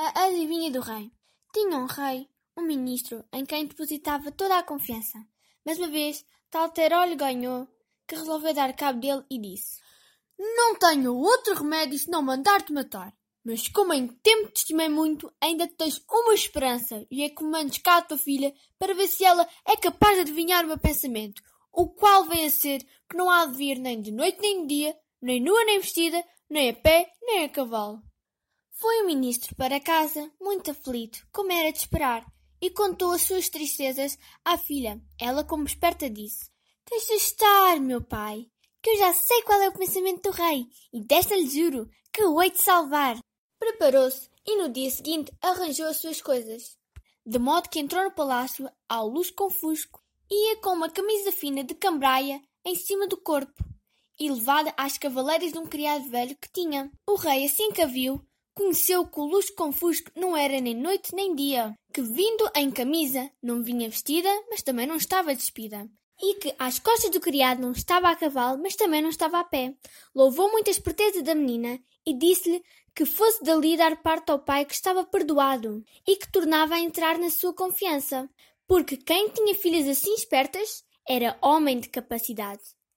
A adivinha do rei. Tinha um rei, um ministro, em quem depositava toda a confiança. Mas uma vez, Talteró lhe ganhou, que resolveu dar cabo dele e disse Não tenho outro remédio senão mandar-te matar. Mas como em tempo te estimei muito, ainda tens uma esperança, e é que mandes cá a tua filha para ver se ela é capaz de adivinhar o meu pensamento, o qual vem a ser que não há de vir nem de noite nem de dia, nem nua nem vestida, nem a pé nem a cavalo. Foi o ministro para casa, muito aflito, como era de esperar, e contou as suas tristezas à filha. Ela, como esperta, disse: Deixa estar, meu pai, que eu já sei qual é o pensamento do rei, e desta lhe juro que o hei de salvar. Preparou-se e no dia seguinte arranjou as suas coisas, de modo que entrou no palácio ao lusco-confusco, ia com uma camisa fina de cambraia em cima do corpo e levada às cavaleiras de um criado velho que tinha. O rei, assim que a viu, conheceu que o luxo confusco não era nem noite nem dia, que vindo em camisa não vinha vestida, mas também não estava despida, e que às costas do criado não estava a cavalo, mas também não estava a pé. Louvou muito a esperteza da menina e disse-lhe que fosse dali dar parte ao pai que estava perdoado e que tornava a entrar na sua confiança, porque quem tinha filhas assim espertas era homem de capacidade.